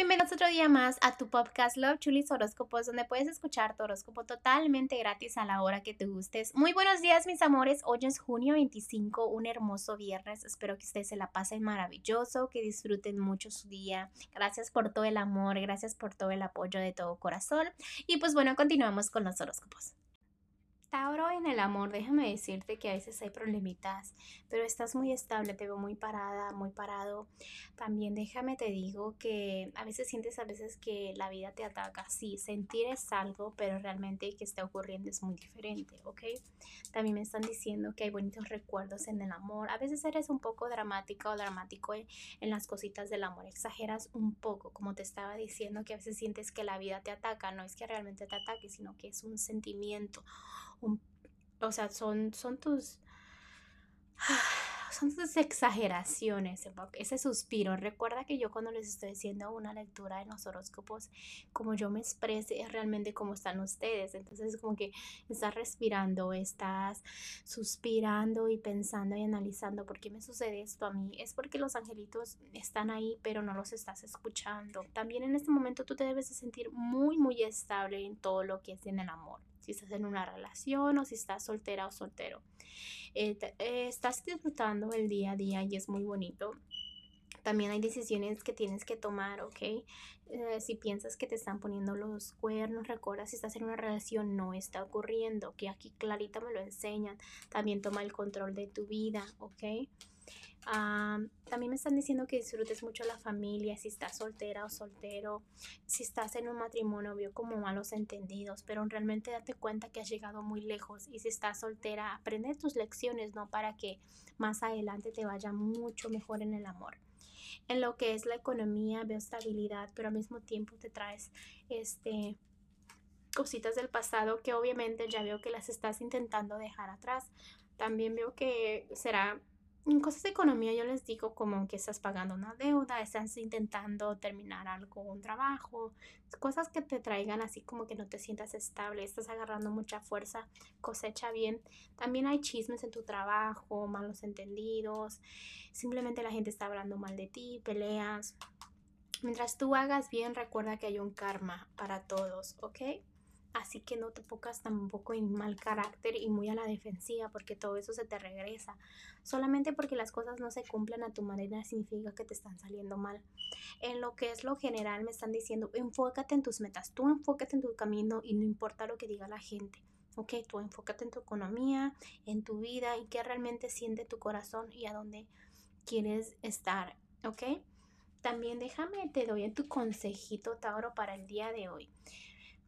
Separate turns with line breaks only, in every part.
bienvenidos otro día más a tu podcast Love Chulis Horóscopos, donde puedes escuchar tu horóscopo totalmente gratis a la hora que te gustes. Muy buenos días, mis amores. Hoy es junio 25, un hermoso viernes. Espero que ustedes se la pasen maravilloso, que disfruten mucho su día. Gracias por todo el amor, gracias por todo el apoyo de todo corazón. Y pues bueno, continuamos con los horóscopos. Tauro en el amor, déjame decirte que a veces hay problemitas, pero estás muy estable, te veo muy parada, muy parado. También déjame te digo que a veces sientes a veces que la vida te ataca. Sí, sentir es algo, pero realmente que está ocurriendo es muy diferente, ¿ok? También me están diciendo que hay bonitos recuerdos en el amor. A veces eres un poco dramática o dramático en, en las cositas del amor. Exageras un poco, como te estaba diciendo, que a veces sientes que la vida te ataca. No es que realmente te ataque, sino que es un sentimiento o sea, son, son tus, son tus exageraciones, ese suspiro. Recuerda que yo cuando les estoy haciendo una lectura en los horóscopos, como yo me exprese, es realmente como están ustedes. Entonces, como que estás respirando, estás suspirando y pensando y analizando por qué me sucede esto a mí. Es porque los angelitos están ahí, pero no los estás escuchando. También en este momento tú te debes de sentir muy, muy estable en todo lo que es en el amor si estás en una relación o si estás soltera o soltero. Eh, eh, estás disfrutando el día a día y es muy bonito. También hay decisiones que tienes que tomar, ¿ok? Eh, si piensas que te están poniendo los cuernos, recuerda si estás en una relación no está ocurriendo, que aquí clarita me lo enseñan. También toma el control de tu vida, ¿ok? También me están diciendo que disfrutes mucho la familia, si estás soltera o soltero, si estás en un matrimonio, veo como malos entendidos, pero realmente date cuenta que has llegado muy lejos y si estás soltera, aprende tus lecciones, ¿no? Para que más adelante te vaya mucho mejor en el amor. En lo que es la economía, veo estabilidad, pero al mismo tiempo te traes este cositas del pasado que obviamente ya veo que las estás intentando dejar atrás. También veo que será en cosas de economía yo les digo como que estás pagando una deuda, estás intentando terminar algo, un trabajo, cosas que te traigan así como que no te sientas estable, estás agarrando mucha fuerza, cosecha bien. También hay chismes en tu trabajo, malos entendidos, simplemente la gente está hablando mal de ti, peleas. Mientras tú hagas bien, recuerda que hay un karma para todos, ¿ok? Así que no te pongas tampoco en mal carácter y muy a la defensiva porque todo eso se te regresa. Solamente porque las cosas no se cumplen a tu manera significa que te están saliendo mal. En lo que es lo general me están diciendo, enfócate en tus metas, tú enfócate en tu camino y no importa lo que diga la gente. Ok, tú enfócate en tu economía, en tu vida y qué realmente siente tu corazón y a dónde quieres estar. Ok, también déjame, te doy en tu consejito, Tauro, para el día de hoy.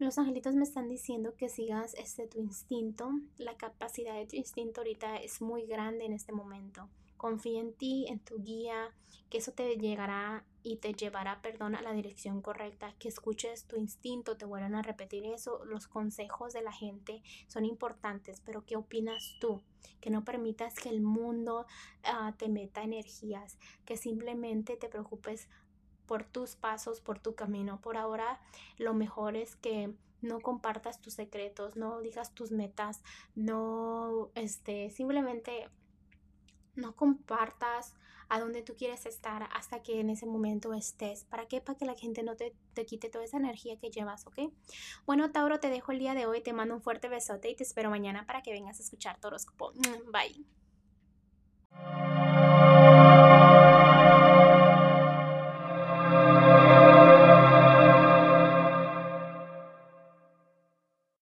Los angelitos me están diciendo que sigas este tu instinto. La capacidad de tu instinto ahorita es muy grande en este momento. Confía en ti, en tu guía, que eso te llegará y te llevará, perdón, a la dirección correcta, que escuches tu instinto, te vuelvan a repetir eso. Los consejos de la gente son importantes, pero ¿qué opinas tú? Que no permitas que el mundo ah, te meta energías, que simplemente te preocupes por tus pasos, por tu camino. Por ahora, lo mejor es que no compartas tus secretos, no digas tus metas, no, este, simplemente no compartas a dónde tú quieres estar hasta que en ese momento estés. ¿Para qué? Para que la gente no te, te, quite toda esa energía que llevas, ¿ok? Bueno, Tauro, te dejo el día de hoy, te mando un fuerte besote y te espero mañana para que vengas a escuchar tu horóscopo. Bye.